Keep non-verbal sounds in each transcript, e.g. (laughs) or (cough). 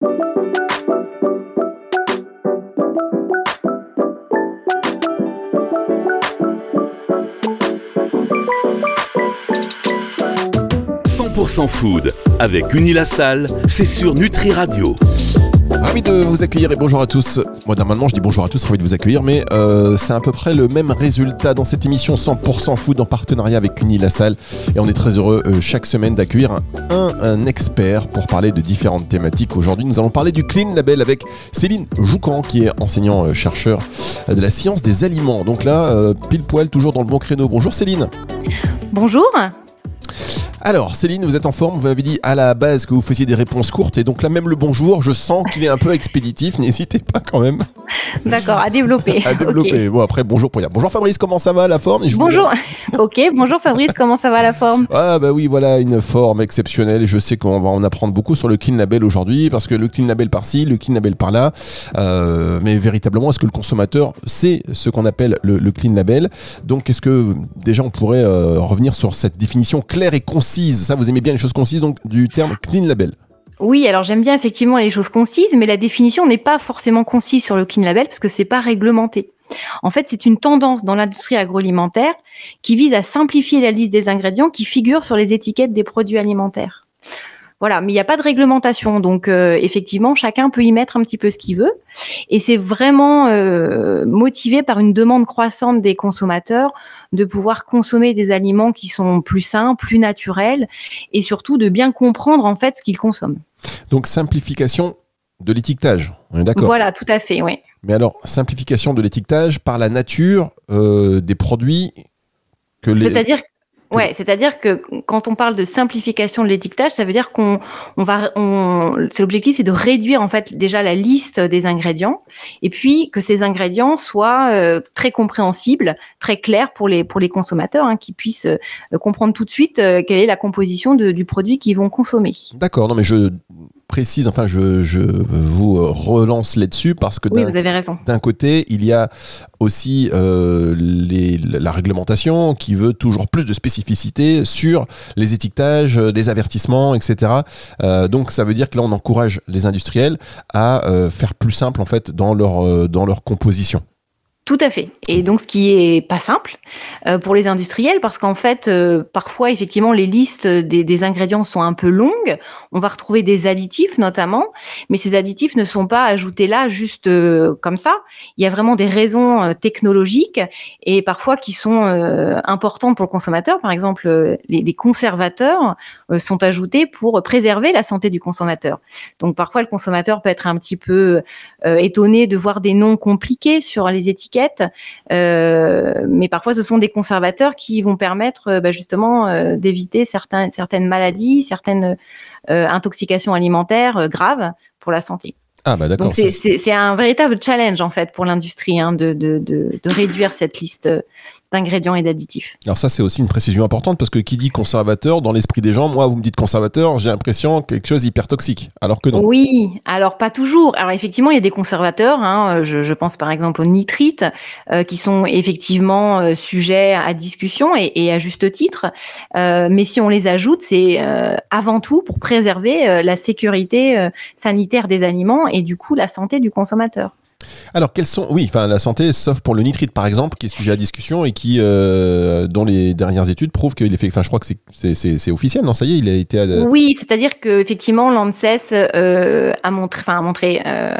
100% food avec Unilassal, c'est sur Nutri Radio. Ravi de vous accueillir et bonjour à tous. Moi normalement je dis bonjour à tous, ravi de vous accueillir, mais euh, c'est à peu près le même résultat dans cette émission 100% food en partenariat avec Unilassal. Et on est très heureux euh, chaque semaine d'accueillir un, un, expert pour parler de différentes thématiques. Aujourd'hui nous allons parler du Clean Label avec Céline Joucan qui est enseignant-chercheur euh, de la science des aliments. Donc là, pile poil, toujours dans le bon créneau. Bonjour Céline. Bonjour. Alors, Céline, vous êtes en forme. Vous m'avez dit à la base que vous faisiez des réponses courtes. Et donc là, même le bonjour, je sens qu'il est un peu expéditif. (laughs) N'hésitez pas quand même. (laughs) D'accord, à développer. à développer. Bon, après, bonjour pour dire. Bonjour Fabrice, comment ça va la forme? Bonjour. (laughs) ok, bonjour Fabrice, comment ça va la forme? (laughs) Ah, bah oui, voilà, une forme exceptionnelle. Je sais qu'on va en apprendre beaucoup sur le Clean Label aujourd'hui. Parce que le Clean Label par-ci, le Clean Label par-là. Euh, mais véritablement, est-ce que le consommateur sait ce qu'on appelle le, Clean Label? Donc, est-ce que déjà on pourrait euh, revenir sur cette définition claire et concise? Ça, vous aimez bien les choses concises, donc du terme clean label. Oui, alors j'aime bien effectivement les choses concises, mais la définition n'est pas forcément concise sur le clean label parce que c'est pas réglementé. En fait, c'est une tendance dans l'industrie agroalimentaire qui vise à simplifier la liste des ingrédients qui figurent sur les étiquettes des produits alimentaires. Voilà, mais il n'y a pas de réglementation, donc euh, effectivement, chacun peut y mettre un petit peu ce qu'il veut. Et c'est vraiment euh, motivé par une demande croissante des consommateurs de pouvoir consommer des aliments qui sont plus sains, plus naturels, et surtout de bien comprendre en fait ce qu'ils consomment. Donc simplification de l'étiquetage, on est d'accord? Voilà, tout à fait, oui. Mais alors, simplification de l'étiquetage par la nature euh, des produits que les... C'est-à-dire Ouais, c'est-à-dire que quand on parle de simplification de l'étiquetage, ça veut dire qu'on on va, on, c'est l'objectif, c'est de réduire en fait déjà la liste des ingrédients, et puis que ces ingrédients soient euh, très compréhensibles, très clairs pour les pour les consommateurs, hein, qui puissent euh, comprendre tout de suite euh, quelle est la composition de, du produit qu'ils vont consommer. D'accord, non mais je précise, enfin je, je vous relance là-dessus parce que d'un côté, il y a aussi euh, les, la réglementation qui veut toujours plus de spécificité sur les étiquetages, euh, des avertissements, etc. Euh, donc ça veut dire que là on encourage les industriels à euh, faire plus simple en fait dans leur, euh, dans leur composition. Tout à fait. Et donc, ce qui est pas simple euh, pour les industriels, parce qu'en fait, euh, parfois, effectivement, les listes des, ingrédients sont un peu longues. On va retrouver des additifs, notamment, mais ces additifs ne sont pas ajoutés là juste euh, comme ça. Il y a vraiment des raisons technologiques et parfois qui sont importantes pour le consommateur. Par exemple, les conservateurs sont ajoutés pour préserver la santé du consommateur. Donc, parfois, le consommateur peut être un petit peu étonné de voir des noms compliqués sur les étiquettes euh, mais parfois ce sont des conservateurs qui vont permettre euh, bah, justement euh, d'éviter certaines maladies, certaines intoxications alimentaires graves pour la santé. Ah bah d'accord. C'est un véritable challenge en fait pour l'industrie hein, de, de, réduire cette liste d'ingrédients et d'additifs. Alors ça, c'est aussi une précision importante parce que qui dit conservateur, dans l'esprit des gens, moi, vous me dites conservateur, j'ai l'impression quelque chose hyper toxique, alors que non. Oui, alors pas toujours. Alors effectivement, il y a des conservateurs, hein, je, pense par exemple aux nitrites, euh, qui sont effectivement euh, sujets à discussion et, à juste titre. Euh, mais si on les ajoute, c'est avant tout pour préserver la sécurité sanitaire des aliments et du coup la santé du consommateur. Alors, quelles sont, oui, enfin, la santé, sauf pour le nitrite par exemple, qui est sujet à discussion et qui, euh, dont les dernières études prouvent qu'il est fait. Enfin, je crois que c'est officiel, non Ça y est, il a été. Oui, c'est-à-dire que effectivement, l'ANSES euh, a montré, enfin, a montré, euh,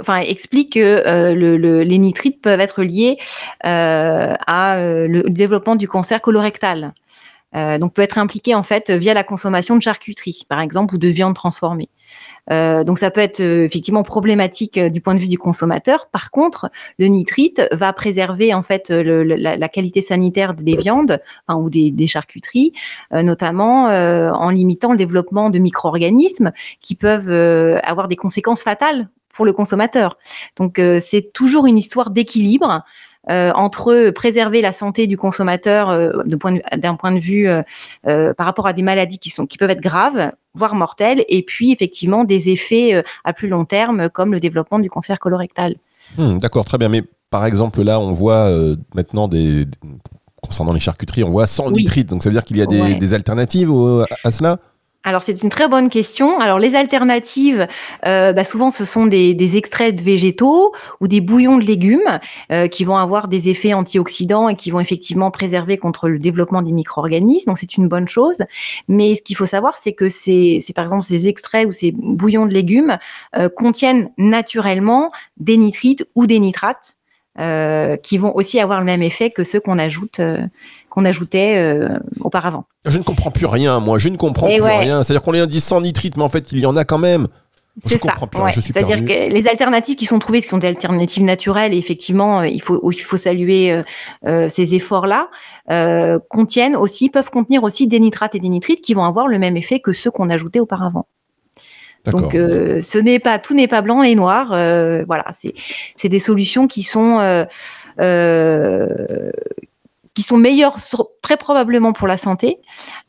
enfin, explique que le, les nitrites peuvent être liés à le développement du cancer colorectal. donc, peut être impliqué en fait via la consommation de charcuterie, par exemple, ou de viande transformée. Euh, donc ça peut être euh, effectivement problématique euh, du point de vue du consommateur. Par contre, le nitrite va préserver en fait la, qualité sanitaire des viandes ou des, charcuteries, notamment en limitant le développement de micro-organismes qui peuvent avoir des conséquences fatales pour le consommateur. Donc c'est toujours une histoire d'équilibre. Entre préserver la santé du consommateur d'un point, point, de vue par rapport à des maladies qui, sont, qui peuvent être graves voire mortels, et puis effectivement des effets euh, à plus long terme comme le développement du cancer colorectal. Hmm, d'accord, très bien. Mais par exemple, là, on voit euh, maintenant des, concernant les charcuteries, on voit sans nitrite. Donc ça veut dire qu'il y a des, alternatives à cela? Alors c'est une très bonne question. Alors les alternatives, euh, bah, souvent ce sont des, extraits de végétaux ou des bouillons de légumes euh, qui vont avoir des effets antioxydants et qui vont effectivement préserver contre le développement des micro-organismes. Donc c'est une bonne chose. Mais ce qu'il faut savoir, c'est que c'est par exemple ces extraits ou ces bouillons de légumes euh, contiennent naturellement des nitrites ou des nitrates. qui vont aussi avoir le même effet que ceux qu'on ajoute qu'on ajoutait euh, auparavant. Je ne comprends plus rien, moi. Je ne comprends plus rien. C'est-à-dire qu'on les dit sans nitrite, mais en fait, il y en a quand même. C'est ça. C'est-à-dire que les alternatives qui sont trouvées, qui sont des alternatives naturelles, et effectivement, euh, il faut, il faut saluer euh, ces efforts-là, contiennent aussi, peuvent contenir aussi des nitrates et des nitrites qui vont avoir le même effet que ceux qu'on ajoutait auparavant. Donc, ce n'est pas tout n'est pas blanc et noir. voilà, c'est des solutions qui sont qui sont meilleurs très probablement pour la santé.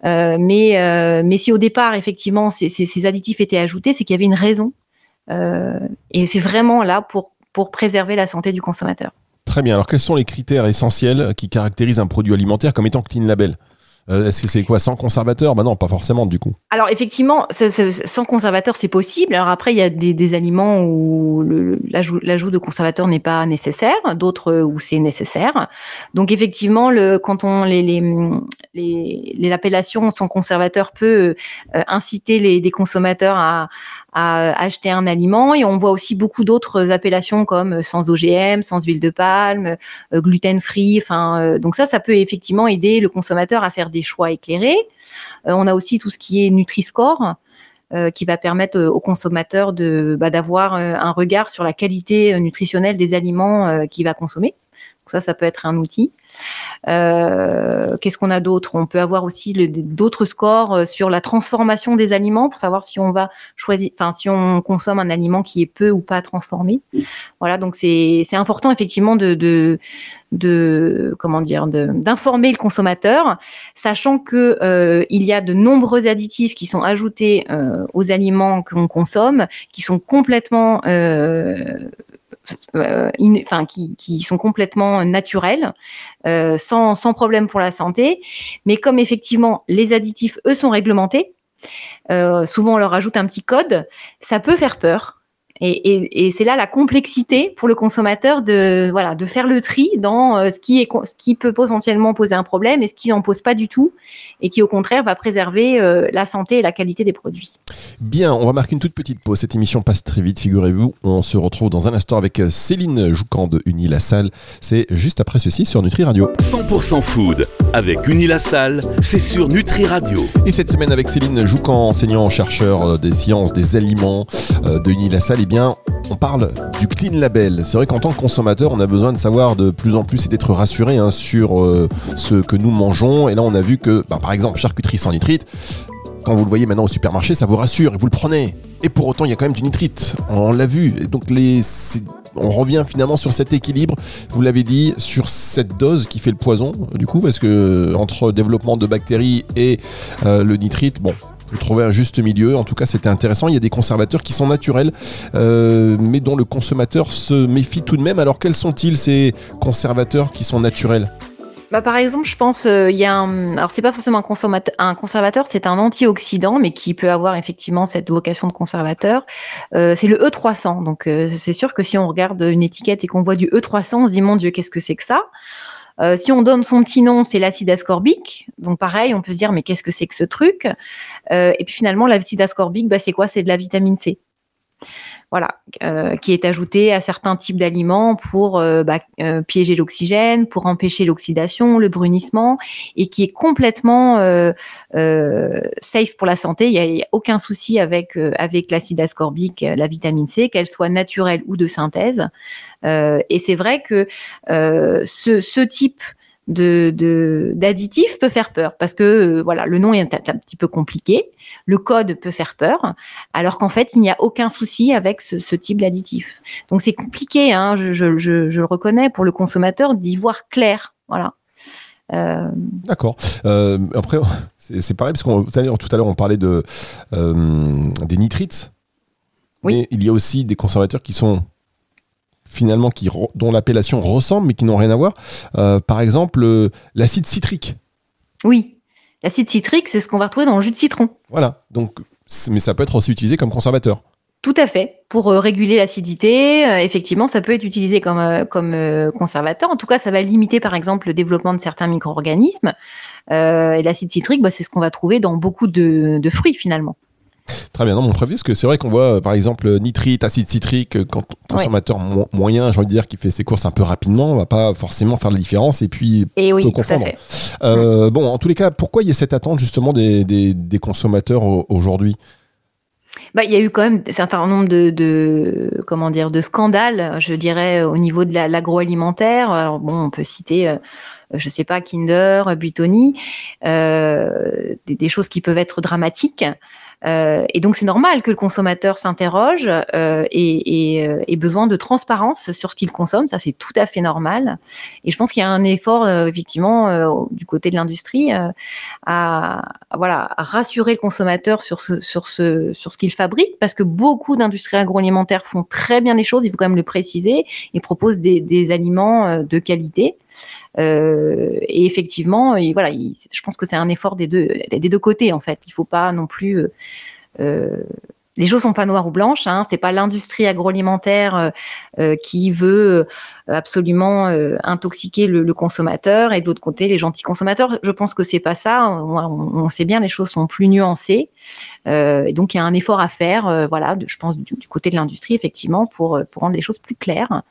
Euh, mais, euh, mais si au départ, effectivement, ces, additifs étaient ajoutés, c'est qu'il y avait une raison. Euh, et c'est vraiment là pour préserver la santé du consommateur. Très bien. Alors, quels sont les critères essentiels qui caractérisent un produit alimentaire comme étant clean label? Euh, est-ce que c'est quoi sans conservateur? Bah non, pas forcément du coup. Alors effectivement, sans conservateur, c'est possible. Alors après, il y a des, aliments où l'ajout de conservateur n'est pas nécessaire, d'autres où c'est nécessaire. Donc effectivement, quand on les, l'appellation sans conservateur peut euh, inciter les, les consommateurs à, à acheter un aliment. Et on voit aussi beaucoup d'autres appellations comme euh, sans OGM, sans huile de palme, euh, gluten free. Enfin, euh, donc ça, ça peut effectivement aider le consommateur à faire des choix éclairés. on a aussi tout ce qui est Nutri-Score. qui va permettre au consommateur de bah, d'avoir un regard sur la qualité nutritionnelle des aliments qu'il va consommer. Donc ça, ça peut être un outil. Euh, qu'est-ce qu'on a d'autre? On peut avoir aussi d'autres scores euh, sur la transformation des aliments pour savoir si on va choisir, enfin si on consomme un aliment qui est peu ou pas transformé. Voilà, donc c'est important effectivement de, de, de comment dire d'informer le consommateur, sachant que euh, il y a de nombreux additifs qui sont ajoutés aux aliments qu'on consomme, qui sont complètement euh, enfin qui, qui, sont complètement naturels, euh, sans, sans problème pour la santé. Mais comme effectivement les additifs, eux, sont réglementés, euh, souvent on leur ajoute un petit code, ça peut faire peur. Et, c'est là la complexité pour le consommateur de voilà de faire le tri dans euh, ce qui est ce qui peut potentiellement poser un problème et ce qui n'en pose pas du tout et qui au contraire va préserver euh, la santé et la qualité des produits. Bien, on va marquer une toute petite pause. Cette émission passe très vite, figurez-vous. On se retrouve dans un instant avec euh, Céline Joucan de Uni La Salle. C'est juste après ceci sur Nutri Radio. 100% food avec Uni La Salle, c'est sur Nutri Radio. Et cette semaine avec Céline Joucan, enseignant chercheur des sciences des aliments de Uni La Salle bien, on parle du clean label. C'est vrai qu'en tant que consommateur, on a besoin de savoir de plus en plus et d'être rassuré hein, sur euh, ce que nous mangeons. Et là, on a vu que, bah, par exemple, charcuterie sans nitrite, quand vous le voyez maintenant au supermarché, ça vous rassure et vous le prenez. Et pour autant, il y a quand même du nitrite. On l'a vu. Donc, on revient finalement sur cet équilibre, vous l'avez dit, sur cette dose qui fait le poison, du coup, parce que entre développement de bactéries et euh, le nitrite, bon, trouver un juste milieu. En tout cas, c'était intéressant. Il y a des conservateurs qui sont naturels, euh, mais dont le consommateur se méfie tout de même. Alors, quels sont-ils ces conservateurs qui sont naturels? Bah, par exemple, je pense euh, il y a un, alors c'est pas forcément un conservateur, un conservateur, c'est un antioxydant, mais qui peut avoir effectivement cette vocation de conservateur. Euh, c'est le E300. Donc c'est sûr que si on regarde une étiquette et qu'on voit du E300, on se dit mon Dieu, qu'est-ce que c'est que ça? Si on donne son petit nom, c'est l'acide ascorbique. Donc pareil, on peut se dire mais qu'est-ce que c'est que ce truc? Euh, Et puis finalement, l'acide ascorbique, bah, c'est quoi? C'est de la vitamine C voilà, euh, qui est ajouté à certains types d'aliments pour euh, bah, piéger l'oxygène, pour empêcher l'oxydation, le brunissement, et qui est complètement safe pour la santé. Il n'y a, aucun souci avec avec l'acide ascorbique, la vitamine C, qu'elle soit naturelle ou de synthèse. et c'est vrai que ce type de d'additifs peut faire peur parce que euh, voilà le nom est un, petit peu compliqué, le code peut faire peur, alors qu'en fait il n'y a aucun souci avec ce, type d'additif. Donc c'est compliqué, hein, je, je, je, je, le reconnais pour le consommateur d'y voir clair, voilà. Euh... D'accord. Euh, après (laughs) c'est pareil parce qu'on tout à l'heure on parlait de des nitrites, oui. mais il y a aussi des conservateurs qui sont finalement qui, dont l'appellation ressemble mais qui n'ont rien à voir. Euh, par exemple, euh, l'acide citrique. Oui. L'acide citrique, c'est ce qu'on va retrouver dans le jus de citron. Voilà. Donc, mais ça peut être aussi utilisé comme conservateur. Tout à fait. Pour euh, réguler l'acidité, euh, effectivement, ça peut être utilisé comme, euh, comme conservateur. En tout cas, ça va limiter, par exemple, le développement de certains micro-organismes. et l'acide citrique, bah, c'est ce qu'on va trouver dans beaucoup de, fruits, finalement. Très bien, non, mon prévu, parce que c'est vrai qu'on voit, par exemple, nitrite, acide citrique, quand consommateur moyen, j'ai envie de dire, qui fait ses courses un peu rapidement, on va pas forcément faire la différence et puis et oui, confondre. Bon, en tous les cas, pourquoi il y a cette attente justement des, des consommateurs aujourd'hui? Bah, il y a eu quand même un certain nombre de, comment dire de scandales, je dirais, au niveau de l'agroalimentaire. Alors bon, on peut citer, euh, je sais pas, Kinder, Buitoni, euh, des, choses qui peuvent être dramatiques. Euh, et donc c'est normal que le consommateur s'interroge euh, et, et, euh, ait besoin de transparence sur ce qu'il consomme. Ça c'est tout à fait normal. Et je pense qu'il y a un effort effectivement du côté de l'industrie à, voilà à rassurer le consommateur sur ce sur ce sur ce qu'il fabrique parce que beaucoup d'industries agroalimentaires font très bien les choses. Il faut quand même le préciser et proposent des, des aliments de qualité. Euh, et effectivement, voilà, je pense que c'est un effort des deux, des deux côtés en fait. Il faut pas non plus euh, euh, les choses sont pas noires ou blanches. Hein. C'est pas l'industrie agroalimentaire qui veut absolument intoxiquer le, consommateur et de l'autre côté les gentils consommateurs. Je pense que c'est pas ça. On, sait bien les choses sont plus nuancées. et donc il y a un effort à faire. voilà, je pense du, côté de l'industrie effectivement pour rendre les choses plus claires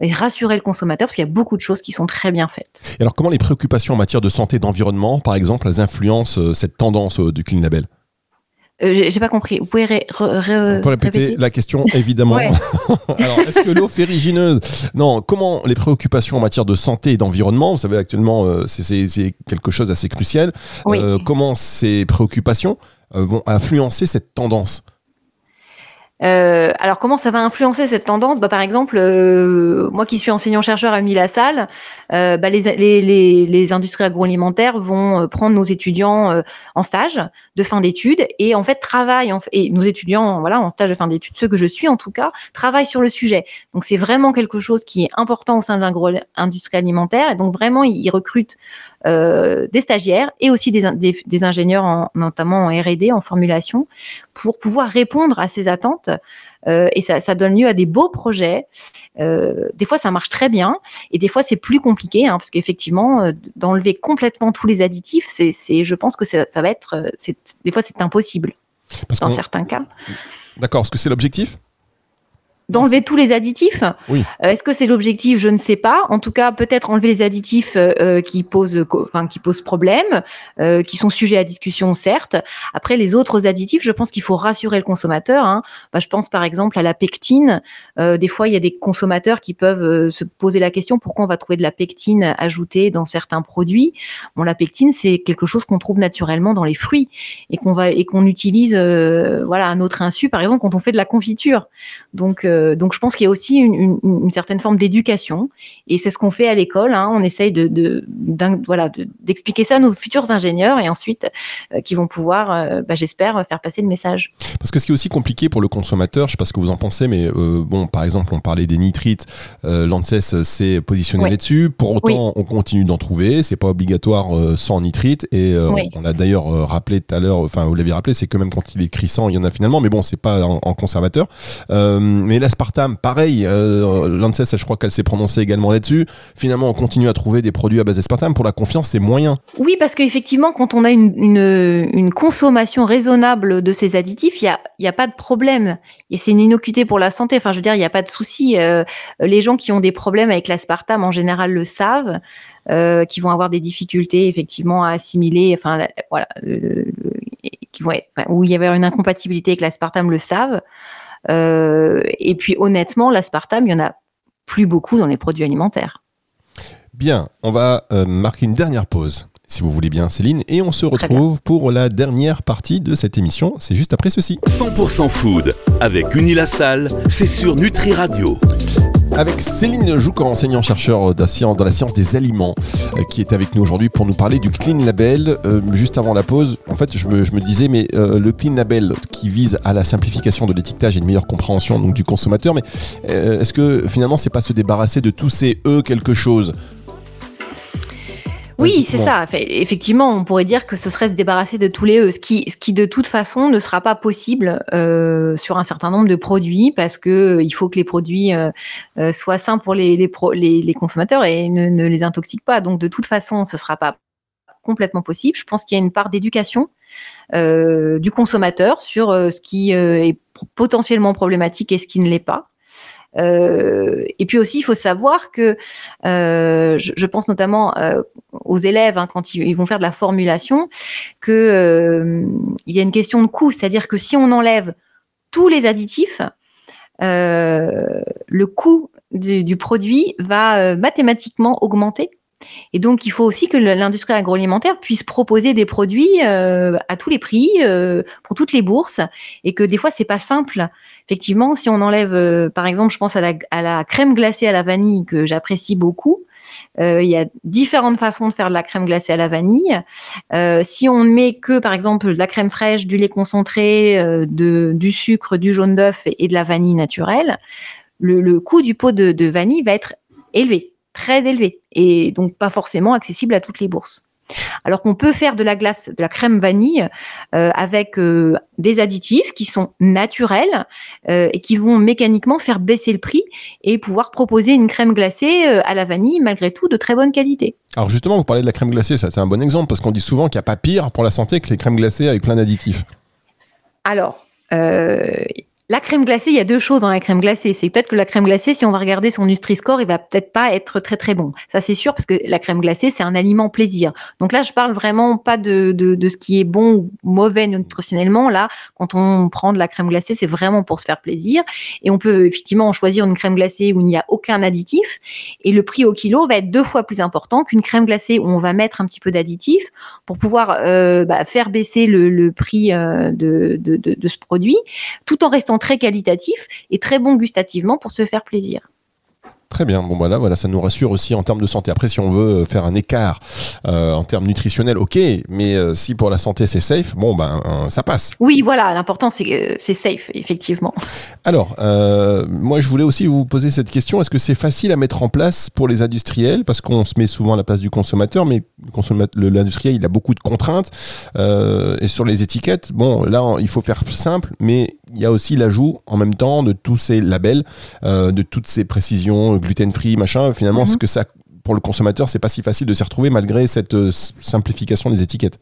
et rassurer le consommateur parce qu'il y a beaucoup de choses qui sont très bien faites. Et alors comment les préoccupations en matière de santé d'environnement, par exemple, elles influencent euh, cette tendance euh, du Clean Label? Euh, j'ai pas compris. Vous pouvez répéter la question, évidemment. (laughs) Alors, est-ce que l'eau férigineuse Non, comment les préoccupations en matière de santé et d'environnement, vous savez, actuellement, c'est quelque chose d'assez crucial. comment ces préoccupations vont influencer cette tendance? Euh, alors comment ça va influencer cette tendance? Bah, Par exemple, euh, moi qui suis enseignant-chercheur à Unilassal, euh, bah, les, industries agroalimentaires vont euh, prendre nos étudiants euh, en stage de fin d'études et en fait travaillent, et nos étudiants voilà, en stage de fin d'études, ceux que je suis en tout cas, travaillent sur le sujet. Donc c'est vraiment quelque chose qui est important au sein de l'industrie alimentaire et donc vraiment ils recrutent des stagiaires et aussi des, ingénieurs, en, notamment en R&D, en formulation, pour pouvoir répondre à ces attentes. Euh, et ça, ça, donne lieu à des beaux projets. Euh, des fois, ça marche très bien, et des fois, c'est plus compliqué, hein, parce qu'effectivement, euh, d'enlever complètement tous les additifs, c'est, je pense que ça, ça va être, des fois, c'est impossible parce dans certains cas. D'accord, est-ce que c'est l'objectif? D'enlever tous les additifs. Oui. Euh, est-ce que c'est l'objectif? Je ne sais pas. En tout cas, peut-être enlever les additifs euh, euh, qui posent, enfin, qui posent problème, qui sont sujets à discussion, certes. Après, les autres additifs, je pense qu'il faut rassurer le consommateur. Hein. Bah, je pense par exemple à la pectine. des fois, il y a des consommateurs qui peuvent se poser la question pourquoi on va trouver de la pectine ajoutée dans certains produits? Bon, la pectine, c'est quelque chose qu'on trouve naturellement dans les fruits et qu'on va et qu'on utilise, voilà, à notre insu, par exemple, quand on fait de la confiture. Donc euh, donc je pense qu'il y a aussi une, certaine forme d'éducation et c'est ce qu'on fait à l'école. Hein. On essaye de, voilà d'expliquer ça à nos futurs ingénieurs et ensuite euh, qui vont pouvoir, euh, bah, j'espère, faire passer le message. Parce que ce qui est aussi compliqué pour le consommateur, je sais pas ce que vous en pensez, mais bon, par exemple, on parlait des nitrites, l'ANSES s'est positionné là-dessus. Pour autant, on continue d'en trouver. C'est pas obligatoire sans nitrite et on l'a d'ailleurs rappelé tout à l'heure. Enfin, vous l'avez rappelé, c'est que même quand il est crissant, il y en a finalement, mais bon, c'est pas en, en conservateur. mais l'aspartame, pareil, euh, l'ANSES, je crois qu'elle s'est prononcée également là-dessus. Finalement, on continue à trouver des produits à base d'aspartame. Pour la confiance, c'est moyen. Oui, parce qu'effectivement, quand on a une, consommation raisonnable de ces additifs, il n'y a, y a pas de problème. Et c'est une innocuité pour la santé. Enfin, je veux dire, il n'y a pas de souci. Euh, les gens qui ont des problèmes avec l'aspartame, en général, le savent. Euh, qui vont avoir des difficultés effectivement à assimiler, enfin voilà, qui vont, où il y avait une incompatibilité avec l'aspartame le savent. Euh, et puis honnêtement, l'aspartame, il y en a plus beaucoup dans les produits alimentaires. Bien, on va euh, marquer une dernière pause, si vous voulez bien Céline, et on se retrouve pour la dernière partie de cette émission. C'est juste après ceci. 100% food avec Unilassal, c'est sur Nutri Radio avec Céline Joucan, enseignant-chercheur dans la science des aliments, euh, qui est avec nous aujourd'hui pour nous parler du Clean Label. Euh, juste avant la pause, en fait, je me, disais, mais euh, le Clean Label qui vise à la simplification de l'étiquetage et une meilleure compréhension du consommateur, mais est-ce que finalement, c'est pas se débarrasser de tous ces E quelque chose Oui, c'est ça. effectivement, on pourrait dire que ce serait se débarrasser de tous les E, ce qui, ce qui de toute façon ne sera pas possible euh, sur un certain nombre de produits parce que euh, il faut que les produits euh, soient sains pour les, les, les, consommateurs et ne, ne, les intoxiquent pas. Donc de toute façon, ce sera pas complètement possible. Je pense qu'il y a une part d'éducation du consommateur sur ce qui est potentiellement problématique et ce qui ne l'est pas. Euh, et puis aussi, il faut savoir que euh, je, je, pense notamment euh, aux élèves hein, quand ils, vont faire de la formulation, que euh, il y a une question de coût, c'est-à-dire que si on enlève tous les additifs, euh, le coût du, du produit va mathématiquement augmenter. Et donc, il faut aussi que l'industrie agroalimentaire puisse proposer des produits euh, à tous les prix, euh, pour toutes les bourses, et que des fois, c'est pas simple. Effectivement, si on enlève, euh, par exemple, je pense à la, crème glacée à la vanille que j'apprécie beaucoup. il y a différentes façons de faire de la crème glacée à la vanille. si on ne met que, par exemple, de la crème fraîche, du lait concentré, du sucre, du jaune d'œuf et, de la vanille naturelle, le, coût du pot de vanille va être élevé très élevé et donc pas forcément accessible à toutes les bourses. Alors qu'on peut faire de la glace, de la crème vanille euh, avec euh, des additifs qui sont naturels euh, et qui vont mécaniquement faire baisser le prix et pouvoir proposer une crème glacée à la vanille malgré tout de très bonne qualité. Alors justement, vous parlez de la crème glacée, ça c'est un bon exemple parce qu'on dit souvent qu'il n'y a pas pire pour la santé que les crèmes glacées avec plein d'additifs. Alors, la crème glacée, il y a deux choses dans la crème glacée. C'est peut-être que la crème glacée, si on va regarder son Nutri-Score, il va peut-être pas être très très bon. Ça c'est sûr parce que la crème glacée, c'est un aliment plaisir. Donc là, je parle vraiment pas de, de, ce qui est bon ou mauvais nutritionnellement. Là, quand on prend de la crème glacée, c'est vraiment pour se faire plaisir. Et on peut effectivement choisir une crème glacée où il n'y a aucun additif. Et le prix au kilo va être deux fois plus important qu'une crème glacée où on va mettre un petit peu d'additif pour pouvoir euh, bah, faire baisser le, prix euh, de, de, de ce produit, tout en restant très qualitatif et très bon gustativement pour se faire plaisir. Très bien. Bon, voilà, voilà, ça nous rassure aussi en termes de santé. Après, si on veut euh, faire un écart euh, en termes nutritionnels, ok, mais euh, si pour la santé c'est safe, bon, ben, ça passe. Oui, voilà, l'important c'est que c'est safe, effectivement. Alors, moi, je voulais aussi vous poser cette question est-ce que c'est facile à mettre en place pour les industriels? Parce qu'on se met souvent à la place du consommateur, mais l'industriel, il a beaucoup de contraintes. et sur les étiquettes, bon, là, il faut faire simple, mais il y a aussi l'ajout en même temps de tous ces labels, de toutes ces précisions gluten-free, machin, finalement, ce mhm. que ça, pour le consommateur, c'est pas si facile de s'y retrouver malgré cette euh, simplification des étiquettes.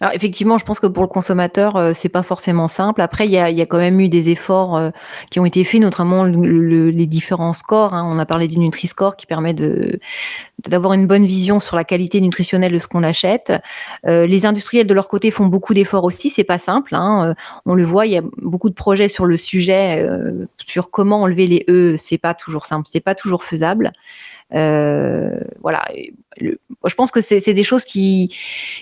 Alors effectivement, je pense que pour le consommateur, euh, c'est pas forcément simple. Après, il y a, quand même eu des efforts euh, qui ont été faits, notamment les différents scores. Hein. On a parlé du Nutri-Score qui permet d'avoir une bonne vision sur la qualité nutritionnelle de ce qu'on achète. Euh, les industriels de leur côté font beaucoup d'efforts aussi. C'est pas simple. Hein. on le voit, il y a beaucoup de projets sur le sujet, sur comment enlever les E. C'est pas toujours simple, c'est pas toujours faisable. Euh, voilà. je pense que c'est des choses qui,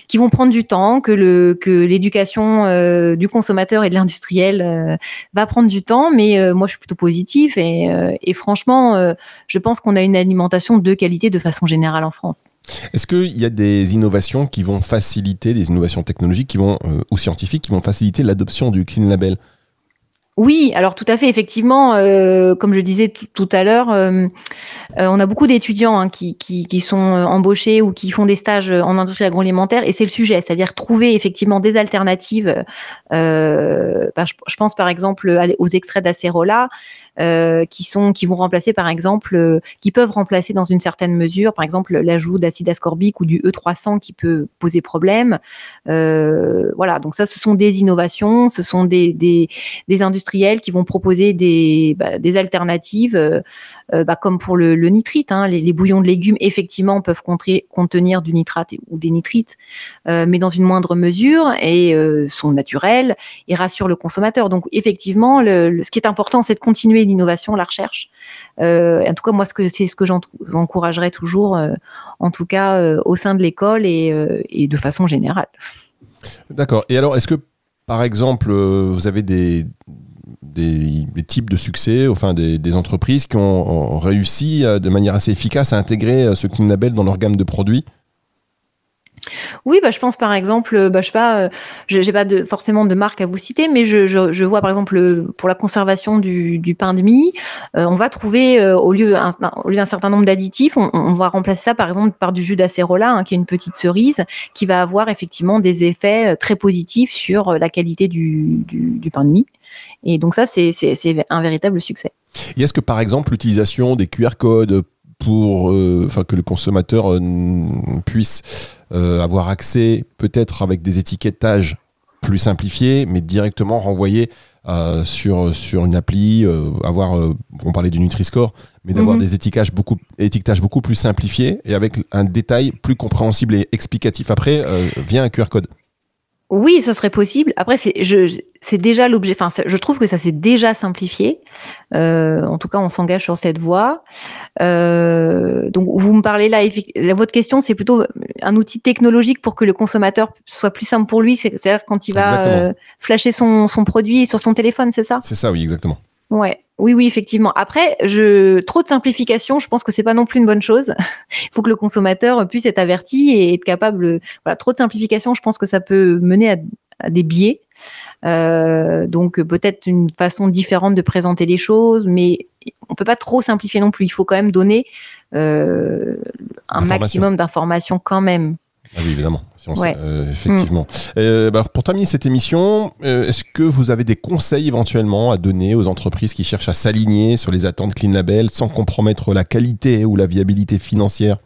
qui vont prendre du temps, que que l'éducation euh, du consommateur et de l'industriel euh, va prendre du temps, mais moi je suis plutôt positif et, et franchement, je pense qu'on a une alimentation de qualité de façon générale en France. Est-ce qu'il y a des innovations qui vont faciliter, des innovations technologiques qui vont ou scientifiques qui vont faciliter l'adoption du Clean Label? Oui, alors tout à fait, effectivement, euh, comme je disais tout, à l'heure, euh, euh, on a beaucoup d'étudiants hein, qui, qui, sont embauchés ou qui font des stages en industrie agroalimentaire, et c'est le sujet, c'est-à-dire trouver effectivement des alternatives. Bah, je, pense par exemple aux extraits d'acérola. Euh, qui sont qui vont remplacer par exemple, euh, qui peuvent remplacer dans une certaine mesure, par exemple l'ajout d'acide ascorbique ou du E300 qui peut poser problème. Euh, voilà, donc ça, ce sont des innovations, ce sont des, des, industriels qui vont proposer des, bah, des alternatives bah, comme pour le, nitrite, hein, les, bouillons de légumes effectivement peuvent contenir du nitrate ou des nitrites, mais dans une moindre mesure et sont naturels et rassurent le consommateur. Donc effectivement, ce qui est important, c'est de continuer l'innovation, la recherche. en tout cas, moi, c'est ce que j'encouragerais toujours, en tout cas au sein de l'école et, de façon générale. D'accord. Et alors, est-ce que par exemple, vous avez des, des, types de succès, enfin des, entreprises qui ont, réussi euh, de manière assez efficace à intégrer euh, ce Clean Label dans leur gamme de produits? Oui, bah, je pense par exemple, bah, je sais pas, j'ai pas de, forcément de marque à vous citer, mais je, je, vois par exemple pour la conservation du, pain de mie, on va trouver au lieu au lieu d'un certain nombre d'additifs, on, on, va remplacer ça par exemple par du jus d'acérola, hein, qui est une petite cerise, qui va avoir effectivement des effets très positifs sur la qualité du, du, du pain de mie. Et donc ça, c'est un véritable succès. Et est-ce que par exemple l'utilisation des QR codes pour euh, que le consommateur euh, puisse euh, avoir accès peut-être avec des étiquetages plus simplifiés, mais directement renvoyés sur, sur une appli, avoir, on parlait du Nutri-Score, mais d'avoir mhm. des étiquetages beaucoup, étiquetages beaucoup plus simplifiés et avec un détail plus compréhensible et explicatif après via un QR code. Oui, ce serait possible. Après, c'est, c'est déjà l'objet. Enfin, je trouve que ça s'est déjà simplifié. Euh, en tout cas, on s'engage sur cette voie. Euh, donc, vous me parlez là. Votre question, c'est plutôt un outil technologique pour que le consommateur soit plus simple pour lui. C'est-à-dire quand il va euh, flasher son, son produit sur son téléphone, c'est ça? C'est ça, oui, exactement. Ouais. Oui, oui, effectivement. Après, je, trop de simplification, je pense que c'est pas non plus une bonne chose. Il (laughs) faut que le consommateur puisse être averti et être capable. Voilà, trop de simplification, je pense que ça peut mener à, des biais. Euh, donc peut-être une façon différente de présenter les choses, mais on peut pas trop simplifier non plus. Il faut quand même donner euh, un maximum d'informations quand même. Ah oui, évidemment. Euh, effectivement. Mm. Euh, bah, pour terminer cette émission, euh, est-ce que vous avez des conseils éventuellement à donner aux entreprises qui cherchent à s'aligner sur les attentes Clean Label sans compromettre la qualité ou la viabilité financière?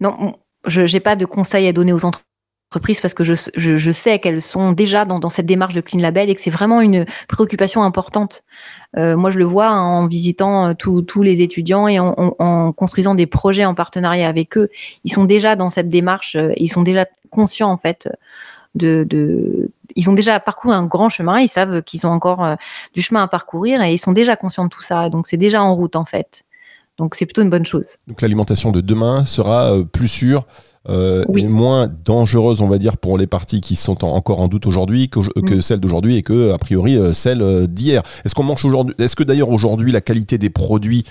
Non, je n'ai pas de conseils à donner aux entreprises parce que je, sais qu'elles sont déjà dans, cette démarche de Clean Label et que c'est vraiment une préoccupation importante. Euh, moi, je le vois en visitant euh, tous les étudiants et en, construisant des projets en partenariat avec eux. Ils sont déjà dans cette démarche, euh, ils sont déjà conscients en fait de, ils ont déjà parcouru un grand chemin, ils savent qu'ils ont encore du chemin à parcourir et ils sont déjà conscients de tout ça. Donc c'est déjà en route en fait. Donc c'est plutôt une bonne chose. Donc l'alimentation de demain sera plus sûre, euh, et moins dangereuse, on va dire, pour les parties qui sont encore en doute aujourd'hui que, que mm. celles d'aujourd'hui et que, a priori, euh, celles euh, d'hier. Est-ce qu'on mange aujourd'hui Est-ce que d'ailleurs aujourd'hui la qualité des produits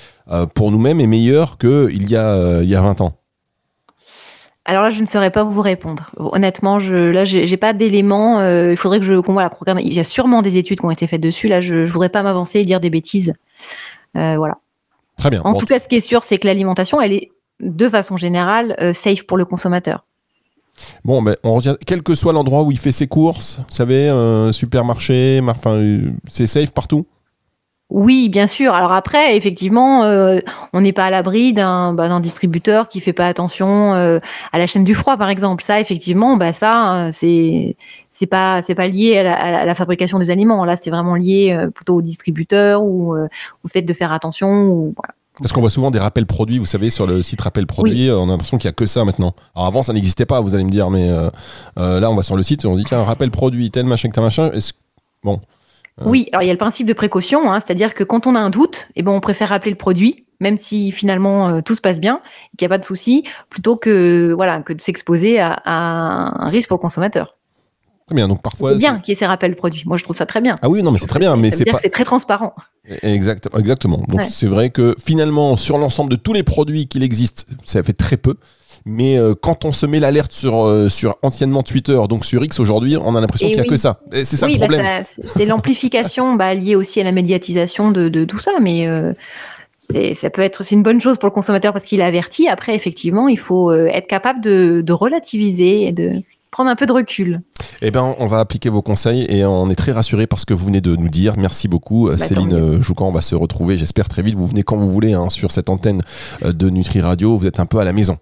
pour nous-mêmes est meilleure qu'il y a il y a 20 ans? Alors là, je ne saurais pas vous répondre. Honnêtement, je, là, j'ai pas d'éléments. il faudrait que je qu'on la programme. Il y a sûrement des études qui ont été faites dessus. Là, je, ne voudrais pas m'avancer et dire des bêtises. voilà. Très bien. En tout cas, ce qui est sûr, c'est que l'alimentation, elle est de façon générale, euh, safe pour le consommateur. Bon, ben, on revient, quel que soit l'endroit où il fait ses courses, vous savez, un supermarché, enfin, euh, c'est safe partout? Oui, bien sûr. Alors après, effectivement, euh, on n'est pas à l'abri d'un bah, distributeur qui fait pas attention à la chaîne du froid, par exemple. Ça, effectivement, bah ça, c'est c'est pas c'est pas lié à la, fabrication des aliments. Là, c'est vraiment lié plutôt au distributeur ou au fait de faire attention. Ou voilà. Parce qu'on voit souvent des rappels produits, vous savez, sur le site rappel produits, on a l'impression qu'il n'y a que ça maintenant. Alors avant, ça n'existait pas, vous allez me dire, mais euh, euh, là, on va sur le site et on dit, tiens, rappel produit, tel machin, tel machin. Est-ce... Bon. Euh. Oui, alors il y a le principe de précaution, hein, c'est-à-dire que quand on a un doute, eh ben, on préfère rappeler le produit, même si finalement tout se passe bien, qu'il n'y a pas de souci, plutôt que, voilà, que de s'exposer à un risque pour le consommateur. Très bien. Donc parfois. C'est bien qu'il y ait ces rappels produits. Moi, je trouve ça très bien. Ah oui, non, mais c'est très bien. Mais c'est pas... c'est très transparent. Exactement. exactement. Donc c'est vrai que finalement, sur l'ensemble de tous les produits qu'il existe, ça fait très peu. Mais euh, quand on se met l'alerte sur, euh, sur anciennement Twitter, donc sur X aujourd'hui, on a l'impression qu'il n'y a que ça. C'est ça le bah, problème. c'est l'amplification bah, liée aussi à la médiatisation de, de tout ça. Mais euh, ça peut être c'est une bonne chose pour le consommateur parce qu'il est averti. Après, effectivement, il faut être capable de, de relativiser et de prendre un peu de recul. Eh bien, on va appliquer vos conseils et on est très rassurés par ce que vous venez de nous dire. Merci beaucoup, bah, Céline Joucan. On va se retrouver, j'espère, très vite. Vous venez quand vous voulez hein, sur cette antenne de Nutri Radio. Vous êtes un peu à la maison.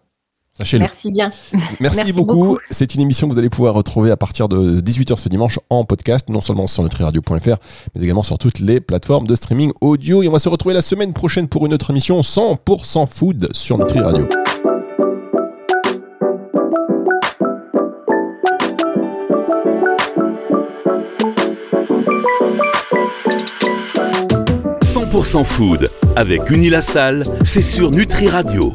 Sachez-le. Merci bien. Merci, beaucoup. C'est une émission que vous allez pouvoir retrouver à partir de 18h ce dimanche en podcast, non seulement sur nutriradio.fr, mais également sur toutes les plateformes de streaming audio. Et on va se retrouver la semaine prochaine pour une autre émission 100% food sur Nutri Radio. 100% food avec Unilassal, c'est sur Nutri Radio.